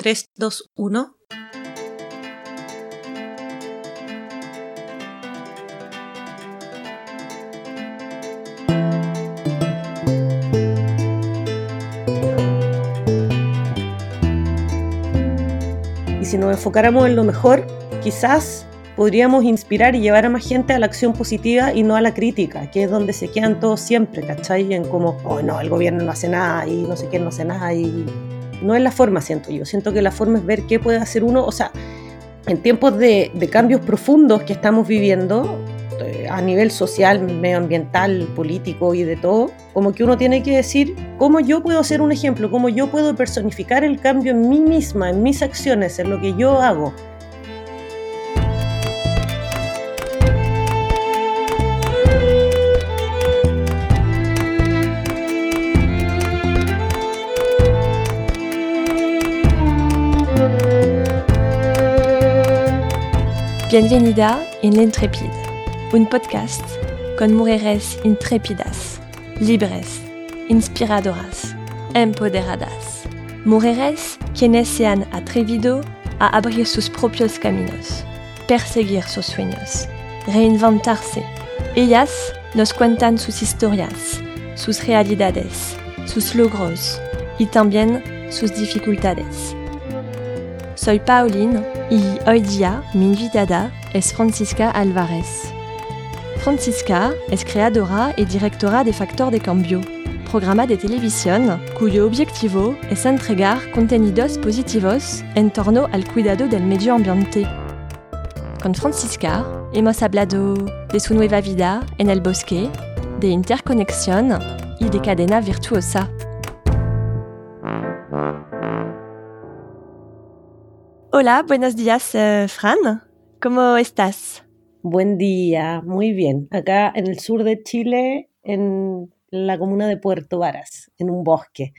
3, 2, 1. Y si nos enfocáramos en lo mejor, quizás podríamos inspirar y llevar a más gente a la acción positiva y no a la crítica, que es donde se quedan todos siempre, ¿cachai? En como, oh no, el gobierno no hace nada y no sé quién no hace nada y no es la forma, siento yo. Siento que la forma es ver qué puede hacer uno, o sea, en tiempos de, de cambios profundos que estamos viviendo, eh, a nivel social, medioambiental, político y de todo, como que uno tiene que decir cómo yo puedo ser un ejemplo, cómo yo puedo personificar el cambio en mí misma, en mis acciones, en lo que yo hago. Bienvenida en L'Intrépide, un podcast con mujeres intrépidas, libres, inspiradoras, empoderadas. Mujeres quienes se han atrevido a abrir sus propios caminos, perseguir sus sueños, reinventarse. Ellas nos cuentan sus historias, sus realidades, sus logros y también sus dificultades. Soy Pauline y hoy día invitada es Francisca Alvarez. Francisca es creadora y directora de Factor de Cambio, programa de televisión cuyo objetivo es entregar contenidos positivos en torno al cuidado del medio ambiente. Con Francisca hemos hablado de su nueva vida en el bosque, de interconexión y de cadena virtuosa. Hola, buenos días, uh, Fran. ¿Cómo estás? Buen día, muy bien. Acá en el sur de Chile, en la comuna de Puerto Varas, en un bosque.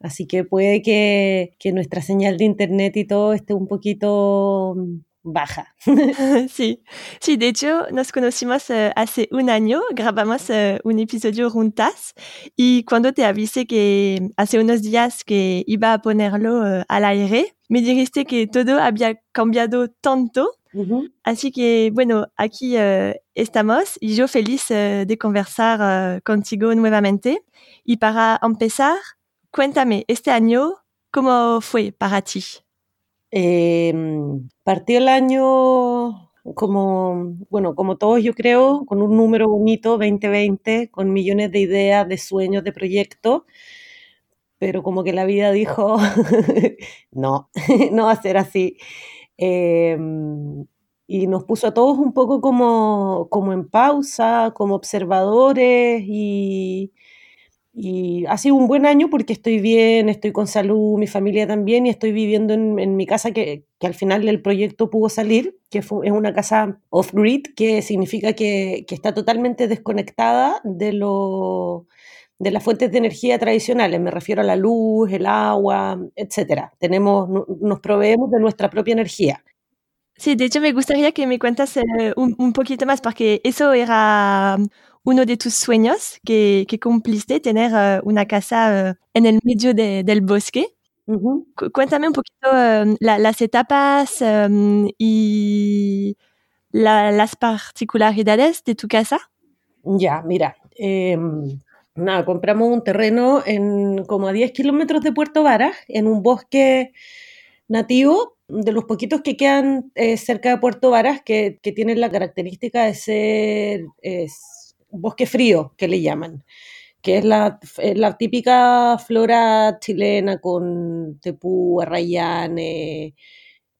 Así que puede que, que nuestra señal de internet y todo esté un poquito baja. sí, sí, de hecho nos conocimos uh, hace un año, grabamos uh, un episodio juntas y cuando te avisé que hace unos días que iba a ponerlo uh, al aire, me dijiste que todo había cambiado tanto. Uh -huh. Así que bueno, aquí estamos y yo feliz de conversar contigo nuevamente. Y para empezar, cuéntame, este año, ¿cómo fue para ti? Eh, partió el año como, bueno, como todos yo creo, con un número bonito, 2020, con millones de ideas, de sueños, de proyectos, pero como que la vida dijo, no, no va a ser así. Eh, y nos puso a todos un poco como, como en pausa, como observadores y, y ha sido un buen año porque estoy bien, estoy con salud, mi familia también, y estoy viviendo en, en mi casa que, que, al final el proyecto pudo salir, que fue, es una casa off-grid, que significa que, que, está totalmente desconectada de, lo, de las fuentes de energía tradicionales. Me refiero a la luz, el agua, etc. Tenemos, nos proveemos de nuestra propia energía. Sí, de hecho me gustaría que me cuentas eh, un, un poquito más, porque eso era uno de tus sueños que, que cumpliste, tener uh, una casa uh, en el medio de, del bosque. Uh -huh. Cuéntame un poquito uh, la, las etapas um, y la, las particularidades de tu casa. Ya, mira, eh, nada, compramos un terreno en como a 10 kilómetros de Puerto Varas, en un bosque nativo de los poquitos que quedan eh, cerca de Puerto Varas, que, que, tienen la característica de ser bosque frío, que le llaman, que es la, la típica flora chilena con tepú, arrayane,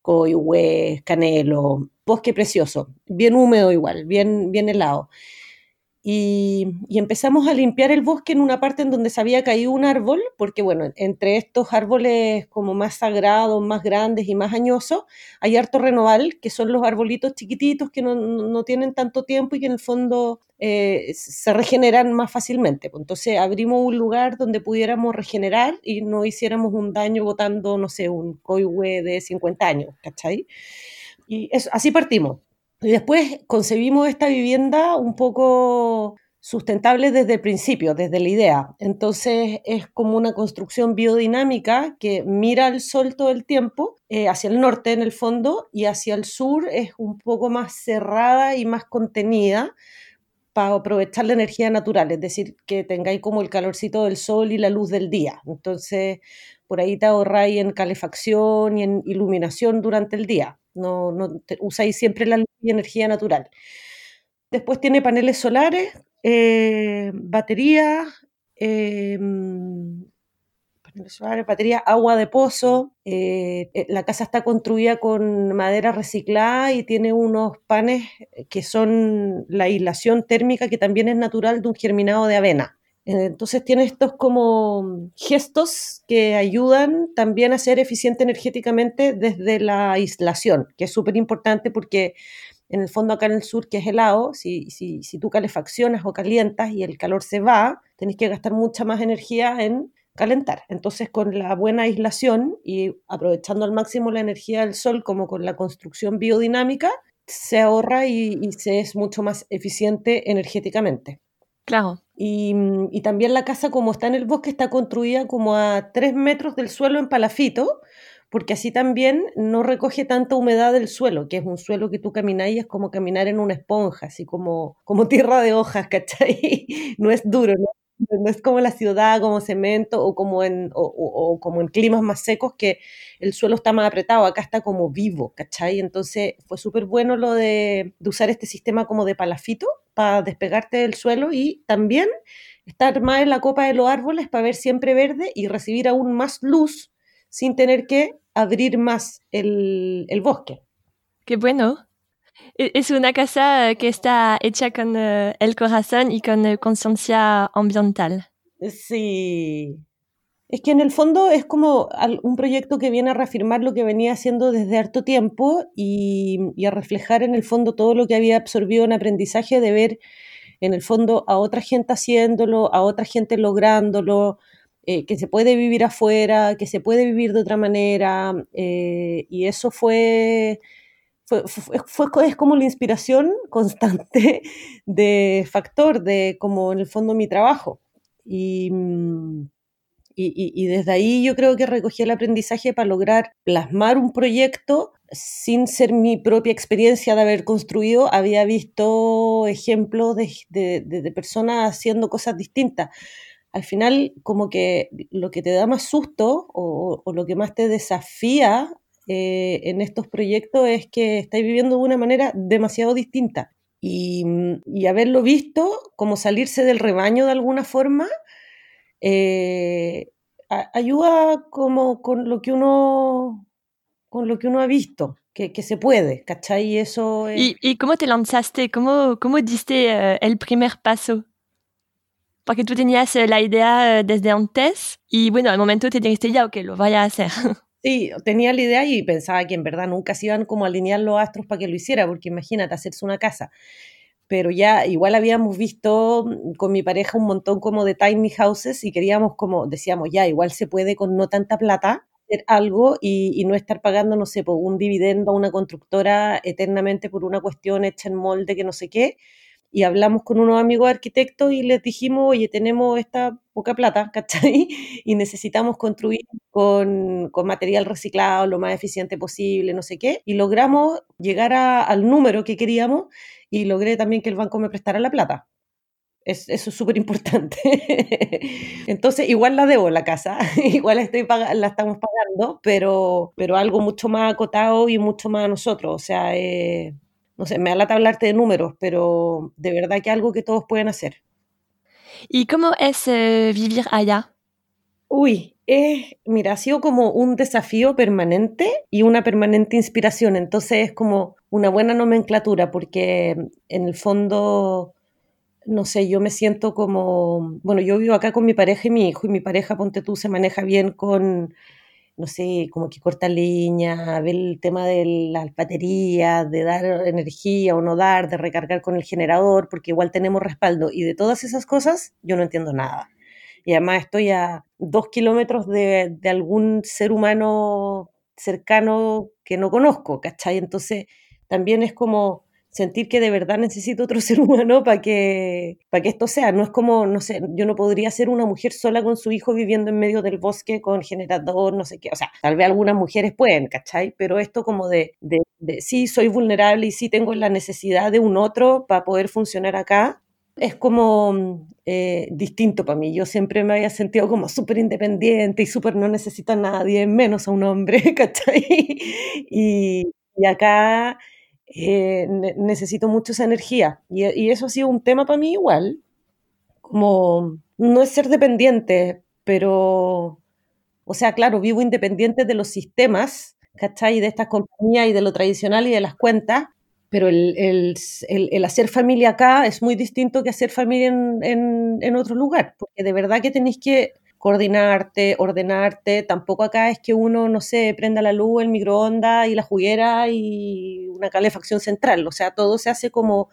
coihue, canelo, bosque precioso, bien húmedo igual, bien, bien helado. Y, y, empezamos a limpiar el bosque en una parte en donde se había caído un árbol, porque bueno, entre estos árboles como más sagrados, más grandes y más añosos, hay harto renoval, que son los arbolitos chiquititos que no, no tienen tanto tiempo y que en el fondo eh, se regeneran más fácilmente. Entonces abrimos un lugar donde pudiéramos regenerar y no hiciéramos un daño botando, no sé, un coihue de 50 años, ¿cachai? Y eso, así partimos. Y después concebimos esta vivienda un poco sustentable desde el principio, desde la idea. Entonces es como una construcción biodinámica que mira al sol todo el tiempo, eh, hacia el norte en el fondo, y hacia el sur es un poco más cerrada y más contenida para aprovechar la energía natural, es decir, que tengáis como el calorcito del sol y la luz del día. Entonces, por ahí te ahorráis en calefacción y en iluminación durante el día. No, no usáis siempre la luz y energía natural. Después tiene paneles solares eh, batería, eh, batería, agua de pozo. Eh, eh, la casa está construida con madera reciclada y tiene unos panes que son la aislación térmica que también es natural de un germinado de avena. Entonces tiene estos como gestos que ayudan también a ser eficiente energéticamente desde la aislación, que es súper importante porque en el fondo acá en el sur, que es helado, si, si, si tú calefaccionas o calientas y el calor se va, tenés que gastar mucha más energía en calentar. Entonces, con la buena aislación y aprovechando al máximo la energía del sol, como con la construcción biodinámica, se ahorra y se es mucho más eficiente energéticamente. Claro. Y, y, también la casa, como está en el bosque, está construida como a tres metros del suelo en palafito, porque así también no recoge tanta humedad del suelo, que es un suelo que tú caminas y es como caminar en una esponja, así como, como tierra de hojas, ¿cachai? No es duro, ¿no? No es como la ciudad, como cemento o como en, o, o, como en climas más secos que el suelo está más apretado, acá está como vivo, ¿cachai? Entonces fue súper bueno lo de, de, usar este sistema como de palafito para despegarte del suelo y también estar más en la copa de los árboles para ver siempre verde y recibir aún más luz sin tener que abrir más el, el bosque. Qué bueno. E, es una casa que está hecha con uh, el corazón y con uh, conciencia ambiental. Sí. Es que en el fondo es como un proyecto que viene a reafirmar lo que venía haciendo desde harto tiempo y, a reflejar en el fondo todo lo que había absorbido en aprendizaje de ver en el fondo a otra gente haciéndolo, a otra gente lográndolo, eh, que se puede vivir afuera, que se puede vivir de otra manera, eh, y eso fue, fue, fue, es como la inspiración constante de Factor, de como en el fondo mi trabajo. Y, mm, y, y, desde ahí yo creo que recogí el aprendizaje para lograr plasmar un proyecto sin ser mi propia experiencia de haber construido, había visto ejemplos de, de, personas haciendo cosas distintas al final como que lo que te da más susto o lo que más te desafía eh, en estos proyectos es que estáis viviendo de una manera demasiado distinta. Y, y haberlo visto como salirse del rebaño de alguna forma, eh, ayuda como con lo que uno con lo que uno ha visto, que, que se puede, ¿cachai? Y eso es... ¿Y, ¿Y, cómo te lanzaste? ¿Cómo, cómo diste uh, el primer paso? porque tú tenías eh, la idea eh, desde antes y bueno, al momento te dijiste ya, ok, lo voy a hacer. Sí, tenía la idea y pensaba que en verdad nunca se iban como a alinear los astros para que lo hiciera, porque imagínate hacerse una casa. Pero ya igual habíamos visto mm, con mi pareja un montón como de tiny houses y queríamos como, decíamos, ya, igual se puede con no tanta plata hacer algo y, no estar pagando, no sé, por un dividendo a una constructora eternamente por una cuestión hecha en molde que no sé qué y hablamos con unos amigos arquitectos y les dijimos, oye, tenemos esta poca plata, ¿cachai? Y necesitamos construir con, con material reciclado lo más eficiente posible, no sé qué. Y logramos llegar a, al número que queríamos y logré también que el banco me prestara la plata. Es, eso es súper importante. Entonces, igual la debo la casa, igual estoy la estamos pagando, pero, pero algo mucho más acotado y mucho más a nosotros. O sea, eh, no sé, me da lata hablarte de números, pero de verdad que algo que todos pueden hacer. ¿Y cómo es eh, vivir allá? Uy, es, mira, ha sido como un desafío permanente y una permanente inspiración. Entonces es como una buena nomenclatura porque en el fondo, no sé, yo me siento como, bueno, yo vivo acá con mi pareja y mi hijo y mi pareja, ponte tú, se maneja bien con no sé, como que corta leña, ver el tema de las baterías, de dar energía o no dar, de recargar con el generador, porque igual tenemos respaldo. Y de todas esas cosas yo no entiendo nada. Y además estoy a dos kilómetros de, de algún ser humano cercano que no conozco, ¿cachai? Entonces también es como sentir que de verdad necesito otro ser humano para que, para que esto sea. No es como, no sé, yo no podría ser una mujer sola con su hijo viviendo en medio del bosque con generador, no sé qué. O sea, tal vez algunas mujeres pueden, ¿cachai? Pero esto como de, de, de sí, soy vulnerable y sí tengo la necesidad de un otro para poder funcionar acá, es como eh, distinto para mí. Yo siempre me había sentido como súper independiente y súper no necesito a nadie, menos a un hombre, ¿cachai? Y, y acá eh, necesito mucho esa energía. Y, eso ha sido un tema para mí igual, como no es ser dependiente, pero, o sea, claro, vivo independiente de los sistemas, ¿cachai? De estas compañías y de lo tradicional y de las cuentas, pero el, hacer familia acá es muy distinto que hacer familia en, otro lugar, porque de verdad que tenéis que coordinarte, ordenarte, tampoco acá es que uno, no sé, prenda la luz, el microondas y la juguera y una calefacción central, o sea, todo se hace como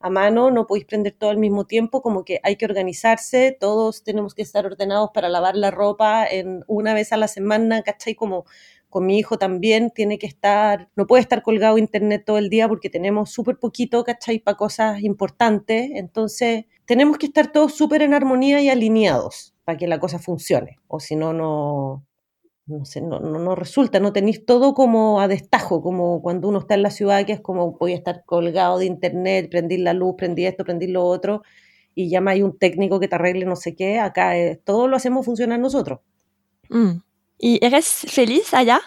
a mano, no podéis prender todo al mismo tiempo, como que hay que organizarse, todos tenemos que estar ordenados para lavar la ropa en una vez a la semana, ¿cachai? Como con mi hijo también tiene que estar, no puede estar colgado internet todo el día porque tenemos súper poquito, ¿cachai? Para cosas importantes. Entonces, tenemos que estar todos súper en armonía y alineados para que la cosa funcione. O si no, no, no, sé, no, no, no, resulta, no tenéis todo como a destajo, como cuando uno está en la ciudad, que es como voy a estar colgado de internet, prendí la luz, prendí esto, prendí lo otro, y llamáis un técnico que te arregle no sé qué. Acá es, todo lo hacemos funcionar nosotros. Mm. ¿Y eres feliz allá?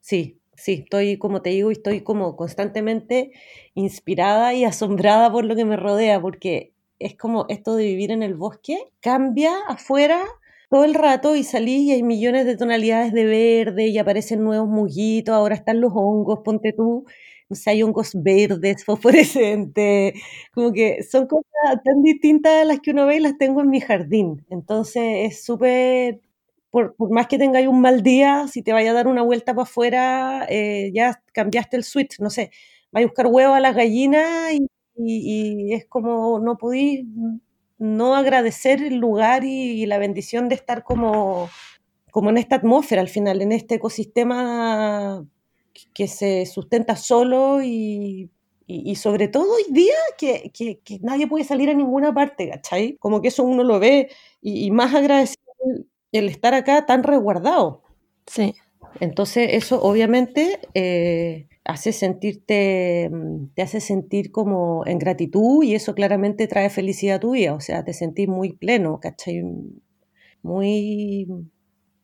Sí, sí, estoy, como te digo, estoy como constantemente inspirada y asombrada por lo que me rodea, porque es como esto de vivir en el bosque, cambia afuera todo el rato y salís y hay millones de tonalidades de verde y aparecen nuevos muguitos, ahora están los hongos, ponte tú, no sé, hay hongos verdes, fosforescentes, como que son cosas tan distintas a las que uno ve y las tengo en mi jardín. Entonces es súper por, más que tengáis un mal día, si te vaya a dar una vuelta para afuera, eh, ya cambiaste el switch, no sé, vais a buscar huevo a las gallinas y, y, y, es como no podéis no agradecer el lugar y, y, la bendición de estar como, como en esta atmósfera al final, en este ecosistema que se sustenta solo y, y, y, sobre todo hoy día que, que, que, nadie puede salir a ninguna parte, ¿cachai? Como que eso uno lo ve y, y más agradecido el estar acá tan resguardado. Sí. Entonces eso obviamente eh, hace sentirte, mm, te hace sentir como en gratitud y eso claramente trae felicidad a tu vida, o sea, te sentís muy pleno, ¿cachai? Muy,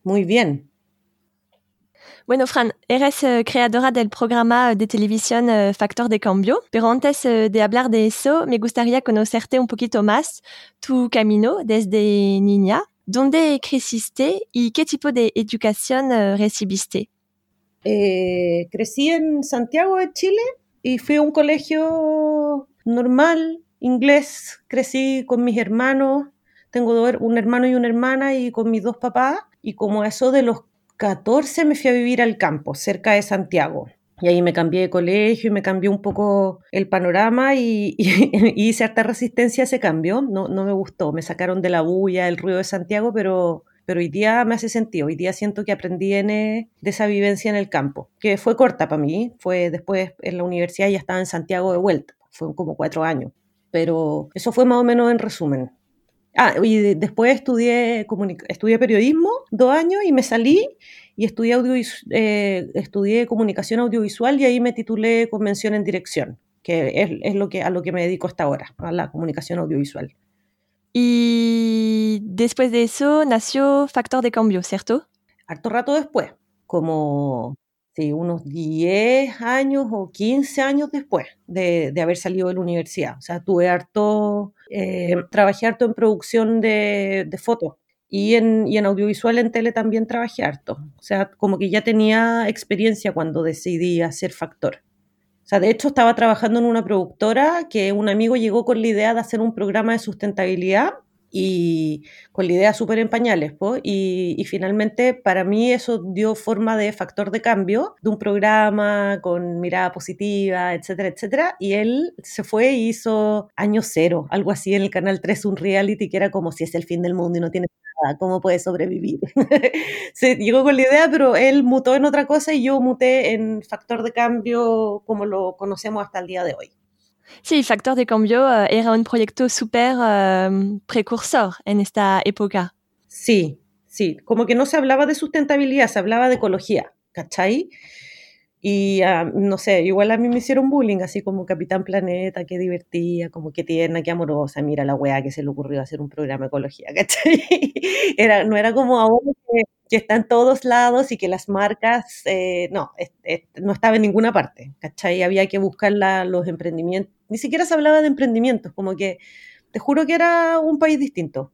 muy bien. Bueno, Fran, eres uh, creadora del programa de televisión uh, Factor de Cambio, pero antes de hablar de eso, me gustaría conocerte un poquito más, tu camino desde niña ¿Dónde creciste y qué tipo de educación recibiste? Eh, crecí en Santiago de Chile y fui a un colegio normal, inglés. Crecí con mis hermanos. Tengo un hermano y una hermana y con mis dos papás. Y como eso de los 14 me fui a vivir al campo, cerca de Santiago. Y ahí me cambié de colegio y me cambió un poco el panorama y, y, y, hice harta resistencia a ese cambio. No, no me gustó, me sacaron de la bulla, el ruido de Santiago, pero, pero hoy día me hace sentido. Hoy día siento que aprendí en, de esa vivencia en el campo, que fue corta para mí. Fue después en la universidad ya estaba en Santiago de vuelta. Fue como cuatro años. Pero eso fue más o menos en resumen. Ah, y después estudié, estudié periodismo dos años y me salí y estudié, eh, estudié comunicación audiovisual y ahí me titulé con mención en dirección, que es, es, lo que, a lo que me dedico hasta ahora, a la comunicación audiovisual. Y después de eso nació Factor de Cambio, ¿cierto? Harto rato después, como sí, unos 10 años o 15 años después de, de, haber salido de la universidad. O sea, tuve harto, eh, trabajé harto en producción de, de fotos y en, y en, audiovisual en tele también trabajé harto. O sea, como que ya tenía experiencia cuando decidí hacer factor. O sea, de hecho estaba trabajando en una productora que un amigo llegó con la idea de hacer un programa de sustentabilidad y con la idea súper en pañales, y, y, finalmente para mí eso dio forma de factor de cambio de un programa con mirada positiva, etcétera, etcétera, y él se fue y hizo Año Cero, algo así en el Canal 3, un reality que era como si es el fin del mundo y no tiene nada, ¿cómo puede sobrevivir? se llegó con la idea, pero él mutó en otra cosa y yo muté en factor de cambio como lo conocemos hasta el día de hoy. Sí, Factor de Cambio uh, era un proyecto súper uh, precursor en esta época. Sí, sí, como que no se hablaba de sustentabilidad, se hablaba de ecología, ¿cachai? Y no sé, igual a mí me hicieron bullying, así como Capitán Planeta, qué divertida, como qué tierna, qué amorosa, mira la weá que se le ocurrió hacer un programa ecología, ¿cachai? Era, no era como ahora que, que está en todos lados y que las marcas, eh, no, es, es, no estaba en ninguna parte, ¿cachai? Había que buscar la, los emprendimientos, ni siquiera se hablaba de emprendimientos, como que te juro que era un país distinto.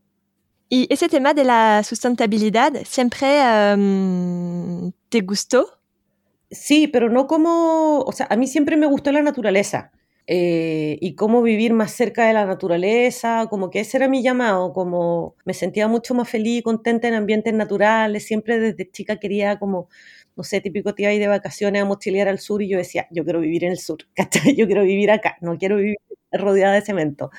¿Y ese tema de la sustentabilidad siempre um, te gustó? Sí, pero no como, o sea, a mí siempre me gustó la naturaleza eh, y cómo vivir más cerca de la naturaleza, como que ese era mi llamado, como me sentía mucho más feliz y contenta en ambientes naturales, siempre desde chica quería como, no sé, típico tía ir de vacaciones a mochilear al sur y yo decía, yo quiero vivir en el sur, ¿cachai? Yo quiero vivir acá, no quiero vivir rodeada de cemento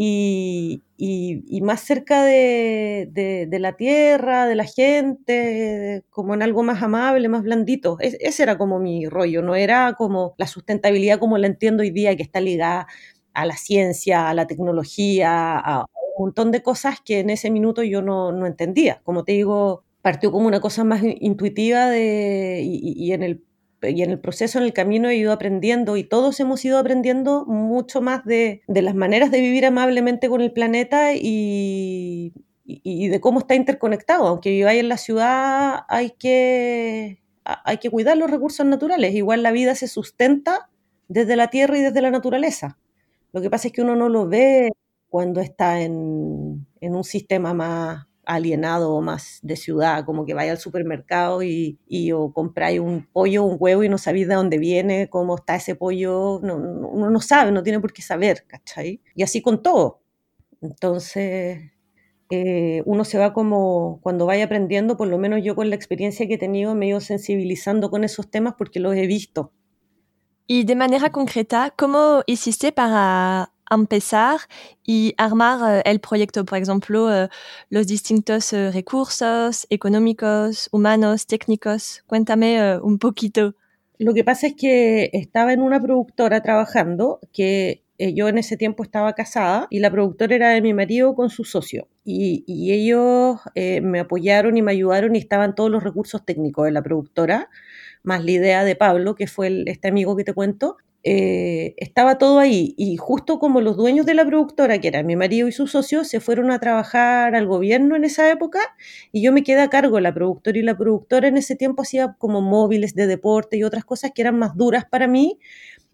y, y, y más cerca de, de, de, la tierra, de la gente, como en algo más amable, más blandito. Es, ese era como mi rollo, no era como la sustentabilidad como la entiendo hoy día, que está ligada a la ciencia, a la tecnología, a un montón de cosas que en ese minuto yo no, no entendía. Como te digo, partió como una cosa más intuitiva de, y, y en el y en el proceso, en el camino he ido aprendiendo y todos hemos ido aprendiendo mucho más de, de las maneras de vivir amablemente con el planeta y, y, de cómo está interconectado. Aunque viváis en la ciudad, hay que, hay que cuidar los recursos naturales. Igual la vida se sustenta desde la tierra y desde la naturaleza. Lo que pasa es que uno no lo ve cuando está en, en un sistema más, alienado o más de ciudad, como que vaya al supermercado y, y o compráis un pollo, un huevo y no sabéis de dónde viene, cómo está ese pollo, no, no, uno no sabe, no tiene por qué saber, ¿cachai? Y así con todo. Entonces, eh, uno se va como, cuando vaya aprendiendo, por lo menos yo con la experiencia que he tenido, me he ido sensibilizando con esos temas porque los he visto. Y de manera concreta, ¿cómo hiciste para empezar y armar el proyecto, por ejemplo, los distintos recursos económicos, humanos, técnicos. Cuéntame un poquito. Lo que pasa es que estaba en una productora trabajando que yo en ese tiempo estaba casada y la productora era de mi marido con su socio. Y, ellos eh, me apoyaron y me ayudaron y estaban todos los recursos técnicos de la productora, más la idea de Pablo, que fue este amigo que te cuento, eh, estaba todo ahí. Y justo como los dueños de la productora, que eran mi marido y su socio, se fueron a trabajar al gobierno en esa época y yo me quedé a cargo de la productora y la productora en ese tiempo hacía como móviles de deporte y otras cosas que eran más duras para mí,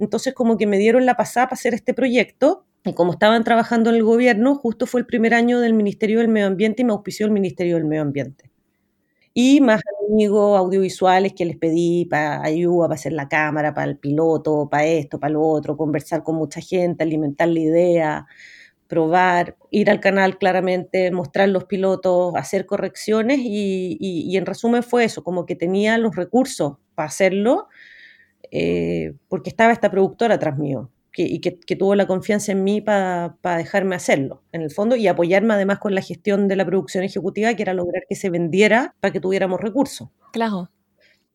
entonces como que me dieron la pasada para hacer este proyecto y como estaban trabajando en el gobierno, justo fue el primer año del Ministerio del Medio Ambiente y me auspició el Ministerio del Medio Ambiente y más amigos audiovisuales que les pedí para ayuda, para hacer la cámara, para el piloto, para esto, para lo otro, conversar con mucha gente, alimentar la idea, probar, ir al canal claramente, mostrar los pilotos, hacer correcciones y, y, en resumen fue eso, como que tenía los recursos para hacerlo eh, porque estaba esta productora atrás mío que, y que, que, tuvo la confianza en mí para pa dejarme hacerlo, en el fondo, y apoyarme además con la gestión de la producción ejecutiva, que era lograr que se vendiera para que tuviéramos recursos. Claro.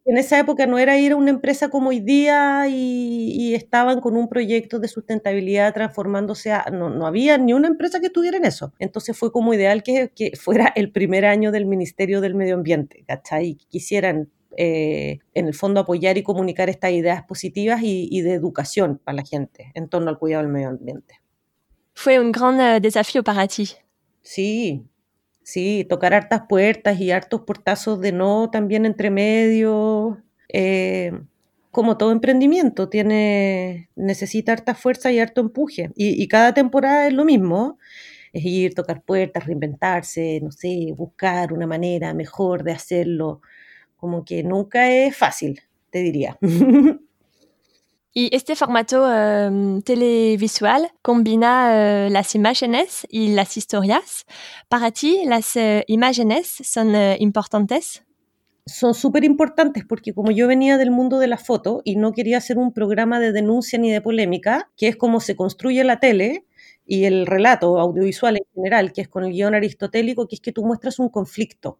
En esa época no era ir a una empresa como hoy día y, y estaban con un proyecto de sustentabilidad transformándose a... No, no, había ni una empresa que estuviera en eso. Entonces fue como ideal que, que fuera el primer año del Ministerio del Medio Ambiente, ¿cachai? Que quisieran eh, en el fondo apoyar y comunicar estas ideas positivas y, y, de educación para la gente en torno al cuidado del medio ambiente. Fue un gran uh, desafío para ti. Sí, sí, tocar hartas puertas y hartos portazos de no también entre medio. Eh, como todo emprendimiento, tiene, necesita harta fuerza y harto empuje. Y, y cada temporada es lo mismo es ir, tocar puertas, reinventarse, no sé, buscar una manera mejor de hacerlo, como que nunca es fácil, te diría. Y este formato uh, televisual combina uh, las imágenes y las historias. Para ti, las uh, imágenes son importantes? Son súper importantes porque como yo venía del mundo de la foto y no quería hacer un programa de denuncia ni de polémica, que es como se construye la tele, y el relato audiovisual en general, que es con el guion aristotélico, que es que tú muestras un conflicto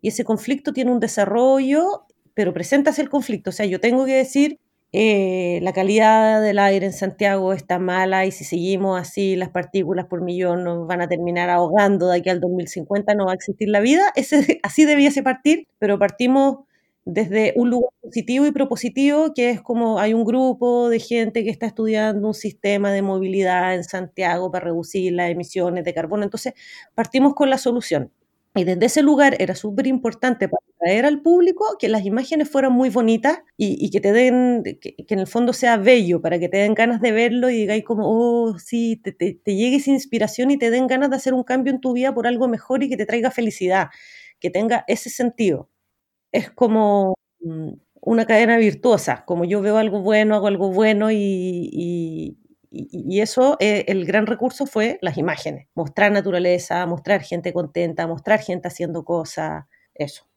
y ese conflicto tiene un desarrollo, pero presentas el conflicto. O sea, yo tengo que decir eh, la calidad del aire en Santiago está mala y si seguimos así, las partículas por millón nos van a terminar ahogando de aquí al 2050, no va a existir la vida. Ese, así debiese partir, pero partimos desde un lugar positivo y propositivo, que es como hay un grupo de gente que está estudiando un sistema de movilidad en Santiago para reducir las emisiones de carbono. Entonces, partimos con la solución. Y desde ese lugar era súper importante para atraer al público que las imágenes fueran muy bonitas y, que te den, que, en el fondo sea bello, para que te den ganas de verlo y digáis como, oh, sí, te, te, llegue esa inspiración y te den ganas de hacer un cambio en tu vida por algo mejor y que te traiga felicidad, que tenga ese sentido. Es como mm, una cadena virtuosa, como yo veo algo bueno, hago algo bueno y, y, eso, eh, el gran recurso fue las imágenes, mostrar naturaleza, mostrar gente contenta, mostrar gente haciendo cosas, eso.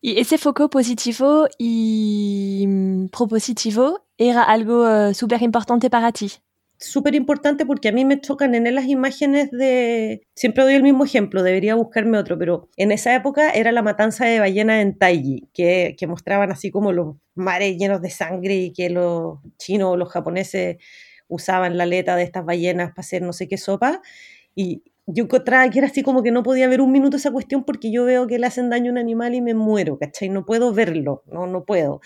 Y ese foco positivo y mm, propositivo era algo uh, súper importante para ti. Súper importante porque a mí me chocan en las imágenes de... Siempre doy el mismo ejemplo, debería buscarme otro, pero en esa época era la matanza de ballenas en Taiji, que, que mostraban así como los mares llenos de sangre y que los chinos o los japoneses usaban la aleta de estas ballenas para hacer no sé qué sopa. Y yo encontraba que era así como que no podía ver un minuto esa cuestión porque yo veo que le hacen daño a un animal y me muero, ¿cachai? No puedo verlo, no, no puedo.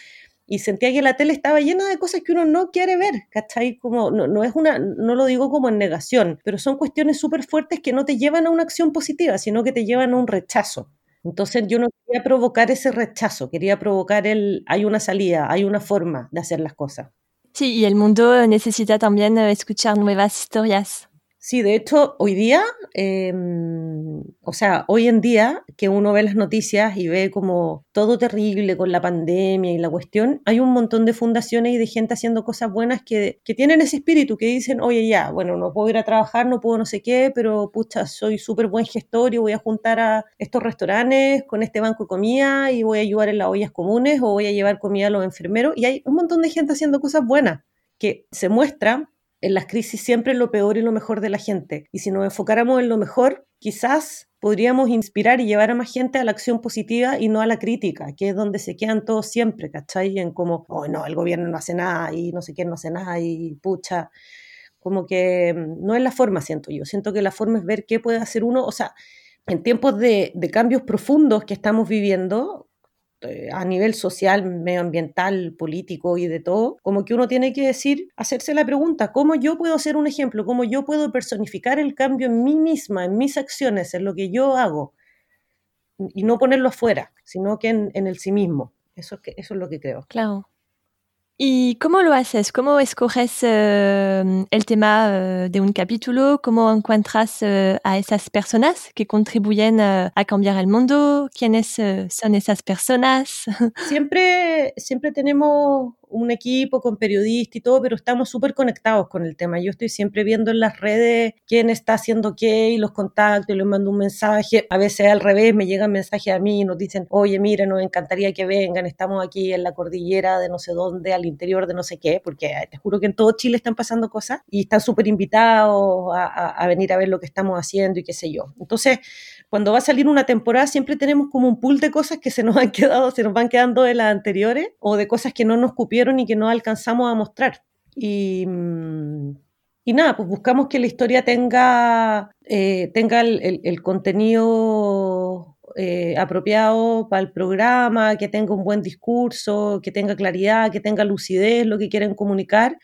Y sentía que la tele estaba llena de cosas que uno no quiere ver, ¿cachai? Como, no, no es una, no lo digo como en negación, pero son cuestiones súper fuertes que no te llevan a una acción positiva, sino que te llevan a un rechazo. Entonces yo no quería provocar ese rechazo, quería provocar el, hay una salida, hay una forma de hacer las cosas. Sí, y el mundo necesita también eh, escuchar nuevas historias. Sí, de hecho, hoy día, em, o sea, hoy en día que uno ve las noticias y ve como todo terrible con la pandemia y la cuestión, hay un montón de fundaciones y de gente haciendo cosas buenas que, que tienen ese espíritu, que dicen, oye, ya, bueno, no puedo ir a trabajar, no puedo no sé qué, pero pucha, soy súper buen gestor y voy a juntar a estos restaurantes con este banco de comida y voy a ayudar en las ollas comunes o voy a llevar comida a los enfermeros. Y hay un montón de gente haciendo cosas buenas que se muestra en las crisis siempre lo peor y lo mejor de la gente. Y si nos enfocáramos en lo mejor, quizás podríamos inspirar y llevar a más gente a la acción positiva y no a la crítica, que es donde se quedan todos siempre, ¿cachai? En como, oh no, el gobierno no hace nada y no sé quién no hace nada y pucha. Como que mm, no es la forma, siento yo. Siento que la forma es ver qué puede hacer uno. O sea, en tiempos de, de cambios profundos que estamos viviendo, a nivel social, medioambiental, político y de todo, como que uno tiene que decir, hacerse la pregunta, ¿cómo yo puedo ser un ejemplo? ¿Cómo yo puedo personificar el cambio en mí misma, en mis acciones, en lo que yo hago? Y no ponerlo afuera, sino que en, el sí mismo. Eso es, eso es lo que creo. Claro. ¿Y cómo lo haces? ¿Cómo escoges uh, el tema uh, de un capítulo? ¿Cómo encuentras uh, a esas personas que contribuyen a cambiar el mundo? ¿Quiénes son esas personas? Siempre, siempre tenemos un equipo con periodistas y todo, pero estamos súper conectados con el tema. Yo estoy siempre viendo en las redes quién está haciendo qué y los contactos, y les mando un mensaje. A veces al revés me llegan mensajes a mí y nos dicen, oye, mira, nos encantaría que vengan, estamos aquí en la cordillera de no sé dónde, al interior de no sé qué, porque te juro que en todo Chile están pasando cosas y están súper invitados a, a venir a ver lo que estamos haciendo y qué sé yo. Entonces, cuando va a salir una temporada siempre tenemos como un pool de cosas que se nos han quedado, se nos van quedando de las anteriores o de cosas que no nos cupieron y que no alcanzamos a mostrar. Y, mm, y nada, pues buscamos que la historia tenga, eh, tenga el, contenido eh, apropiado para el programa, que tenga un buen discurso, que tenga claridad, que tenga lucidez, lo que quieren comunicar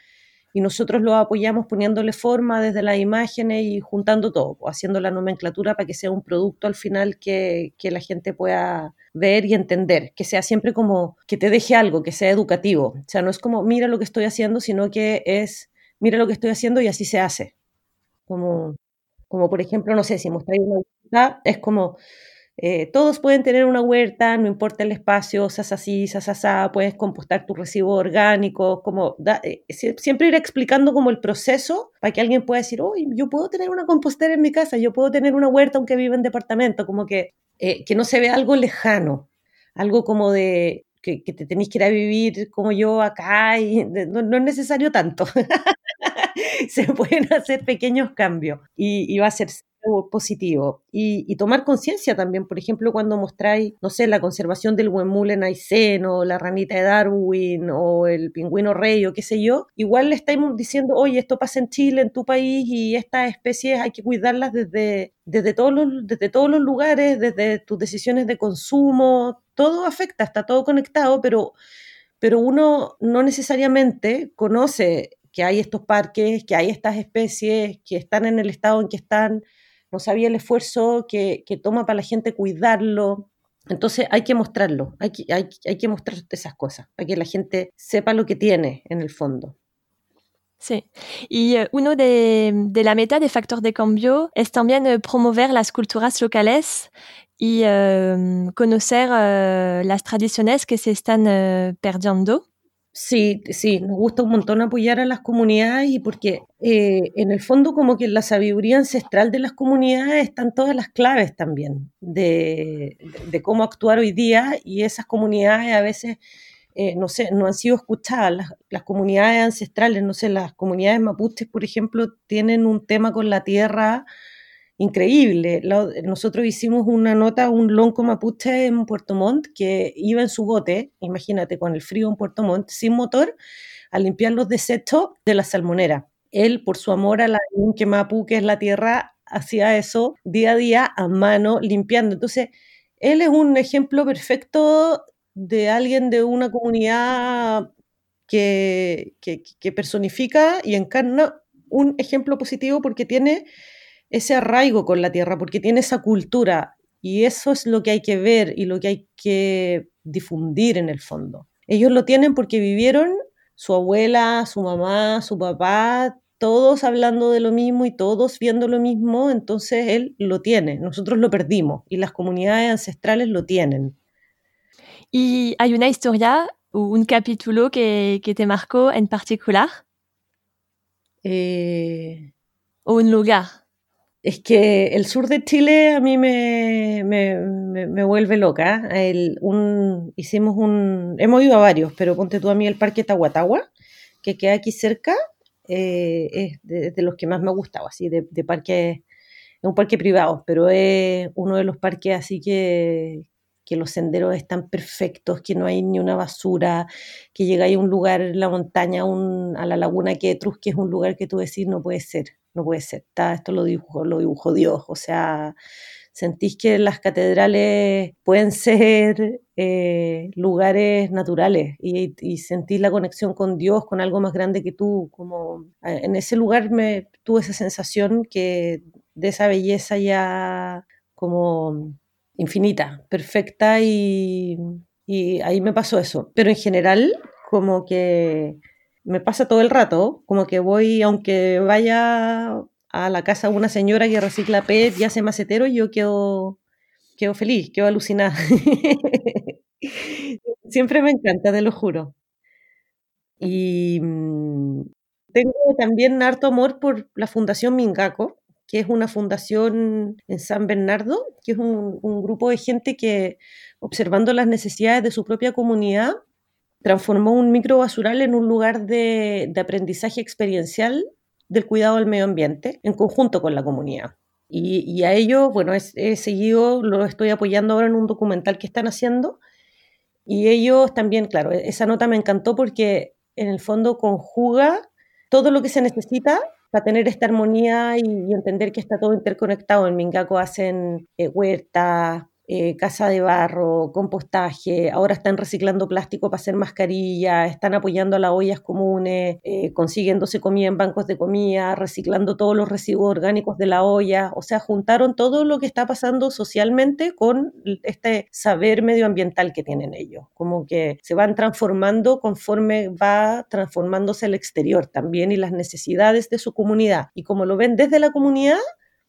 y nosotros lo apoyamos poniéndole forma desde las imágenes y juntando todo, pues, haciendo la nomenclatura para que sea un producto al final que, que, la gente pueda ver y entender, que sea siempre como que te deje algo, que sea educativo. O sea, no es como mira lo que estoy haciendo, sino que es mira lo que estoy haciendo y así se hace. Como, como por ejemplo, no sé, si mostráis una es como eh, todos pueden tener una huerta, no importa el espacio, así, sasasá, puedes compostar tu residuo orgánico, como eh, siempre ir explicando como el proceso para que alguien pueda decir, oh, yo puedo tener una compostera en mi casa, yo puedo tener una huerta aunque viva en departamento, como que, eh, que no se vea algo lejano, algo como de que, te tenéis que ir a vivir como yo acá y no, es necesario tanto. se pueden hacer pequeños cambios y, y va a ser positivo. Y, tomar conciencia también, por ejemplo, cuando mostráis, no sé, la conservación del huemul en Aysén, o la ranita de Darwin, o el pingüino rey, o qué sé yo, igual le estáis diciendo, oye, esto pasa en Chile, en tu país, y estas especies hay que cuidarlas desde, desde, todos, los, desde todos los lugares, desde tus decisiones de consumo, todo afecta, está todo conectado, pero pero uno no necesariamente conoce que hay estos parques, que hay estas especies, que están en el estado en que están, no sabía el esfuerzo que, que toma para la gente cuidarlo. Entonces hay que mostrarlo, hay que, hay, hay que mostrar esas cosas, para que la gente sepa lo que tiene en el fondo. Sí. Y uh, uno de, de, la meta de Factor de Cambio es también uh, promover las culturas locales y uh, conocer las tradiciones que se están perdiendo. Sí, sí, nos gusta un montón apoyar a las comunidades y porque eh, en el fondo como que en la sabiduría ancestral de las comunidades están todas las claves también de, cómo actuar hoy día y esas comunidades a veces, eh, no sé, no han sido escuchadas. Las, comunidades ancestrales, no sé, las comunidades mapuches, por ejemplo, tienen un tema con la tierra increíble. nosotros hicimos una nota, un lonco mapuche en Puerto Montt que iba en su bote, imagínate, con el frío en Puerto Montt, sin motor, a limpiar los desechos de la salmonera. Él, por su amor a la que Mapu, que es la tierra, hacía eso día a día a mano, limpiando. Entonces, él es un ejemplo perfecto de alguien de una comunidad que, que personifica y encarna un ejemplo positivo porque tiene ese arraigo con la tierra, porque tiene esa cultura y eso es lo que hay que ver y lo que hay que difundir en el fondo. Ellos lo tienen porque vivieron su abuela, su mamá, su papá, todos hablando de lo mismo y todos viendo lo mismo, entonces él lo tiene, nosotros lo perdimos y las comunidades ancestrales lo tienen. ¿Y hay una historia o un capítulo que, que te marcó en particular? Eh... ¿O un lugar? Es que el sur de Chile a mí me, me, vuelve loca. Hicimos un, hemos ido a varios, pero ponte tú a mí el Parque Tahuatahua, que queda aquí cerca, eh, es de, los que más me ha gustado, así, de, de parque, es un parque privado, pero es uno de los parques así que, que los senderos están perfectos, que no hay ni una basura, que llegáis a un lugar la montaña, un, a la laguna que es un lugar que tú decís no puede ser no puede ser, esto lo dibujó, lo dibujó Dios, o sea, sentís que las catedrales pueden ser eh, lugares naturales y, sentís la conexión con Dios, con algo más grande que tú, como en ese lugar me tuve esa sensación que de esa belleza ya como infinita, perfecta y ahí me pasó eso, pero en general como que me pasa todo el rato, como que voy, aunque vaya a la casa una señora que recicla PET y hace macetero, yo quedo, quedo feliz, quedo alucinada. Siempre me encanta, te lo juro. Y mm, tengo también harto amor por la Fundación Mingaco, que es una fundación en San Bernardo, que es un grupo de gente que, observando las necesidades de su propia comunidad, transformó un microbasural en un lugar de, aprendizaje experiencial del cuidado del medio ambiente en conjunto con la comunidad. Y, a ello, bueno, he seguido, lo estoy apoyando ahora en un documental que están haciendo. Y ellos también, claro, e, esa nota me encantó porque en el fondo conjuga todo lo que se necesita para tener esta armonía y, entender que está todo interconectado. En Mingaco hacen eh, huertas, eh, casa de barro, compostaje, ahora están reciclando plástico para hacer mascarilla, están apoyando a las ollas comunes, eh, consiguiéndose comida en bancos de comida, reciclando todos los residuos orgánicos de la olla, o sea, juntaron todo lo que está pasando socialmente con este saber medioambiental que tienen ellos, como que se van transformando conforme va transformándose el exterior también y las necesidades de su comunidad. Y como lo ven desde la comunidad,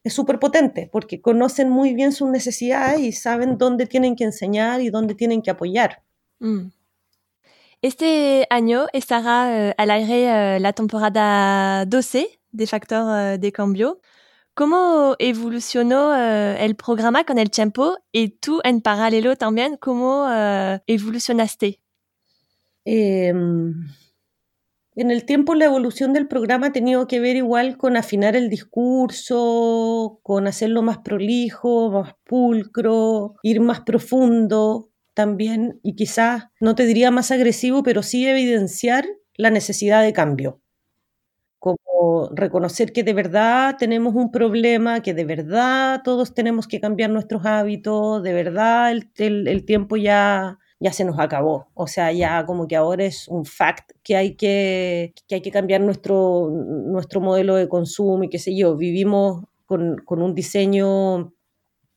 es súper potente porque conocen muy bien sus necesidades y saben dónde tienen que enseñar y dónde tienen que apoyar. Mm. Este año estará uh, al aire uh, la temporada 12 de Factor uh, de Cambio. ¿Cómo evolucionó el programa con el tiempo y tú en paralelo también, cómo evolucionaste? Eh, en el tiempo la evolución del programa ha tenido que ver igual con afinar el discurso, con hacerlo más prolijo, más pulcro, ir más profundo también y quizás, no te diría más agresivo, pero sí evidenciar la necesidad de cambio. Como reconocer que de verdad tenemos un problema, que de verdad todos tenemos que cambiar nuestros hábitos, de verdad el, el tiempo ya ya se nos acabó. O sea, ya como que ahora es un fact que hay que, que, hay que cambiar nuestro, nuestro modelo de consumo y qué sé yo. Vivimos con, con un diseño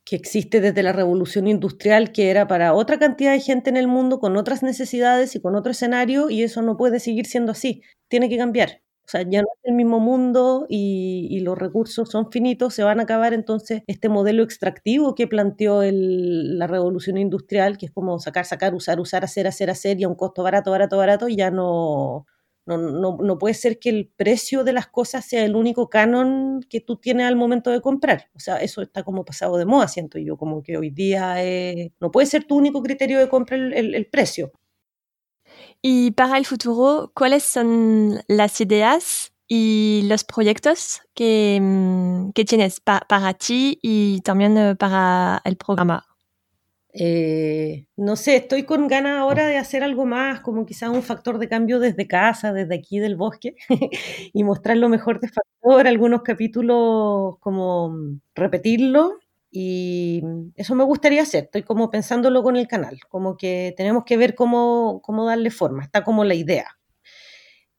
que existe desde la revolución industrial, que era para otra cantidad de gente en el mundo, con otras necesidades y con otro escenario, y eso no puede seguir siendo así. Tiene que cambiar. O sea, ya no es el mismo mundo y, los recursos son finitos, se van a acabar entonces este modelo extractivo que planteó la revolución industrial, que es como sacar, sacar, usar, usar, hacer, hacer, hacer y a un costo barato, barato, barato, y ya no, no, no, no, puede ser que el precio de las cosas sea el único canon que tú tienes al momento de comprar. O sea, eso está como pasado de moda, siento yo, como que hoy día no puede ser tu único criterio de compra el, el precio. Y para el futuro, ¿cuáles son las ideas y los proyectos que, mm, que tienes para ti y también eh, para el programa? Eh, no sé, estoy con ganas ahora de hacer algo más, como quizás un factor de cambio desde casa, desde aquí del bosque, y mostrar lo mejor de factor, algunos capítulos como repetirlo y eso me gustaría hacer, estoy como pensándolo con el canal, como que tenemos que ver cómo, cómo darle forma, está como la idea.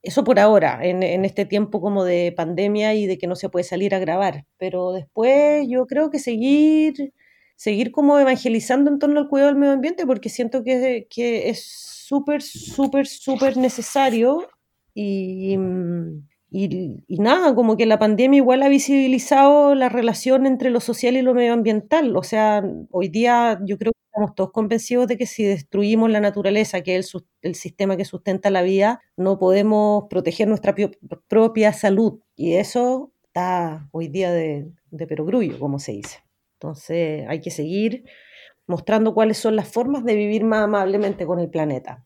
Eso por ahora, en, en, este tiempo como de pandemia y de que no se puede salir a grabar, pero después yo creo que seguir, seguir como evangelizando en torno al cuidado del medio ambiente, porque siento que, que es súper, súper, súper necesario y, y, nada, como que la pandemia igual ha visibilizado la relación entre lo social y lo medioambiental. O sea, hoy día yo creo que estamos todos convencidos de que si destruimos la naturaleza, que es el, sistema que sustenta la vida, no podemos proteger nuestra propia salud. Y eso está hoy día de, de perogrullo, como se dice. Entonces hay que seguir mostrando cuáles son las formas de vivir más amablemente con el planeta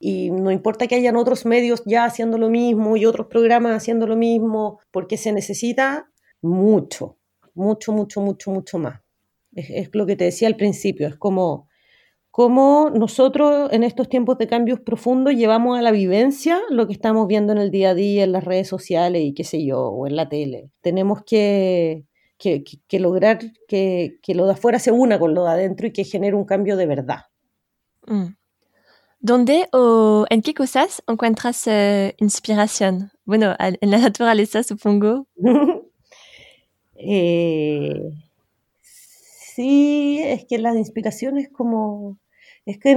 y no importa que hayan otros medios ya haciendo lo mismo y otros programas haciendo lo mismo, porque se necesita mucho, mucho, mucho, mucho, mucho más. Es, lo que te decía al principio, es como, como nosotros en estos tiempos de cambios profundos llevamos a la vivencia lo que estamos viendo en el día a día, en las redes sociales y qué sé yo, o en la tele. Tenemos que, que, que lograr que, que, lo de afuera se una con lo de adentro y que genere un cambio de verdad. Mm. ¿Dónde o en qué cosas encuentras uh, inspiración? Bueno, en la naturaleza, supongo. eh, sí, es que la inspiración es como... Es que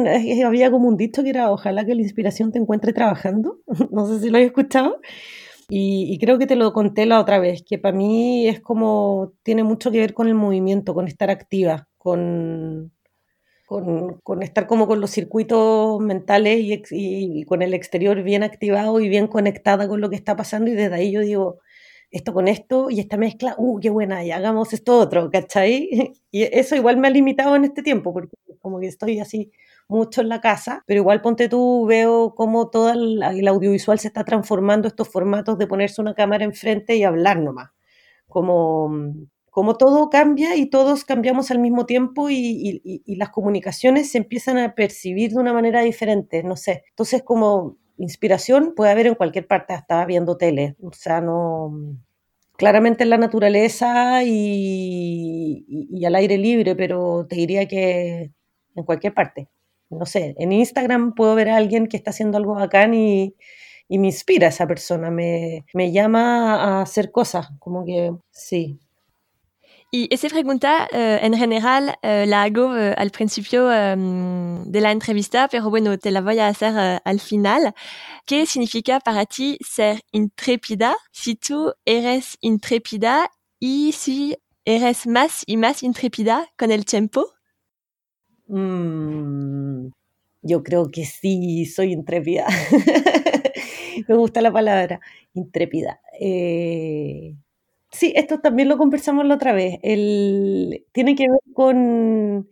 había como un dicho que era ojalá que la inspiración te encuentre trabajando. no sé si lo has escuchado. Y, y, creo que te lo conté la otra vez, que para mí es como, tiene mucho que ver con el movimiento, con estar activa, con, con, estar como con los circuitos mentales y, con el exterior bien activado y bien conectada con lo que está pasando y desde ahí yo digo, esto con esto y esta mezcla, uh, qué buena, y hagamos esto otro, ¿cachai? Y eso igual me ha limitado en este tiempo, porque como que estoy así mucho en la casa, pero igual ponte tú, veo cómo todo el, el audiovisual se está transformando estos formatos de ponerse una cámara enfrente y hablar nomás, como como todo cambia y todos cambiamos al mismo tiempo y, las comunicaciones se empiezan a percibir de una manera diferente, no sé. Entonces, como inspiración puede haber en cualquier parte, hasta viendo tele, o sea, no... Claramente en la naturaleza y, al aire libre, pero te diría que en cualquier parte. No sé, en Instagram puedo ver a alguien que está haciendo algo bacán y, y me inspira esa persona, me, me llama a hacer cosas, como que sí, Y esa pregunta en general uh, la hago uh, al principio um, de la entrevista, pero bueno, te la voy a hacer al final. ¿Qué significa para ti ser intrépida? Si tú eres intrépida y si eres más y más intrépida con el tiempo? Mm, yo creo que sí, soy intrépida. Me gusta la palabra intrépida. Eh, Sí, esto también lo conversamos la otra vez. El, tiene que ver con.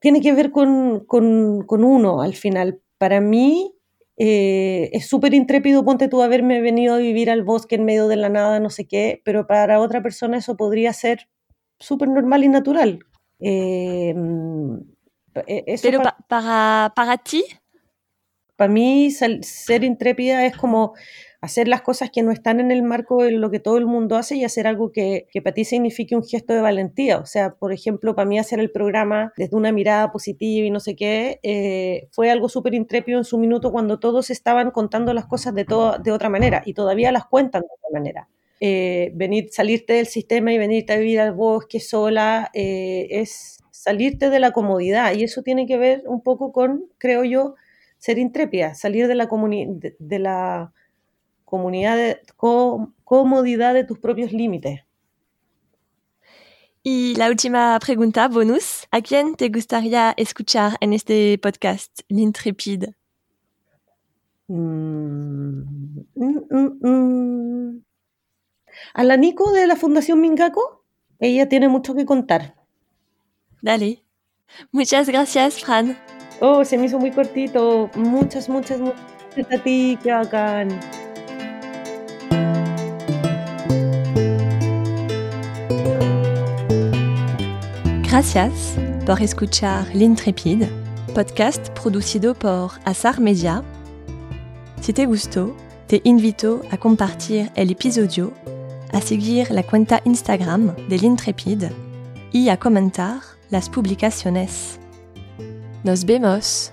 Tiene que ver con, con, con uno al final. Para mí, eh, es súper intrépido, ponte tú haberme venido a vivir al bosque en medio de la nada, no sé qué, pero para otra persona eso podría ser súper normal y natural. Eh, e, pero para, para ti? Para mí ser intrépida es como hacer las cosas que no están en el marco de lo que todo el mundo hace y hacer algo que, para ti signifique un gesto de valentía. O sea, por ejemplo, para mí hacer el programa desde una mirada positiva y no sé qué, eh, fue algo súper intrépido en su minuto cuando todos estaban contando las cosas de otra manera y todavía las cuentan de otra manera. Eh, venir, salirte del sistema y venirte a vivir al bosque sola eh, es salirte de la comodidad y eso tiene que ver un poco con, creo yo, ser intrépida, salir de la, de, de la comunidad de, comodidad de tus propios límites. Y la última pregunta, bonus. ¿A quién te gustaría escuchar en este podcast, L'Intrépide? Mm, mm, mm, a la Nico de la Fundación Mingaco, ella tiene mucho que contar. Dale. Muchas gracias, Fran. Oh, se me hizo muy cortito. Muchas, muchas, muchas gracias a ti, qué bacán. Gracias por escuchar L'Intrépide, podcast producido por Asar Media. Si te gustó, te invito a compartir el episodio, a la cuenta Instagram de L'Intrépide y a comentar las publicaciones. Nos vemos.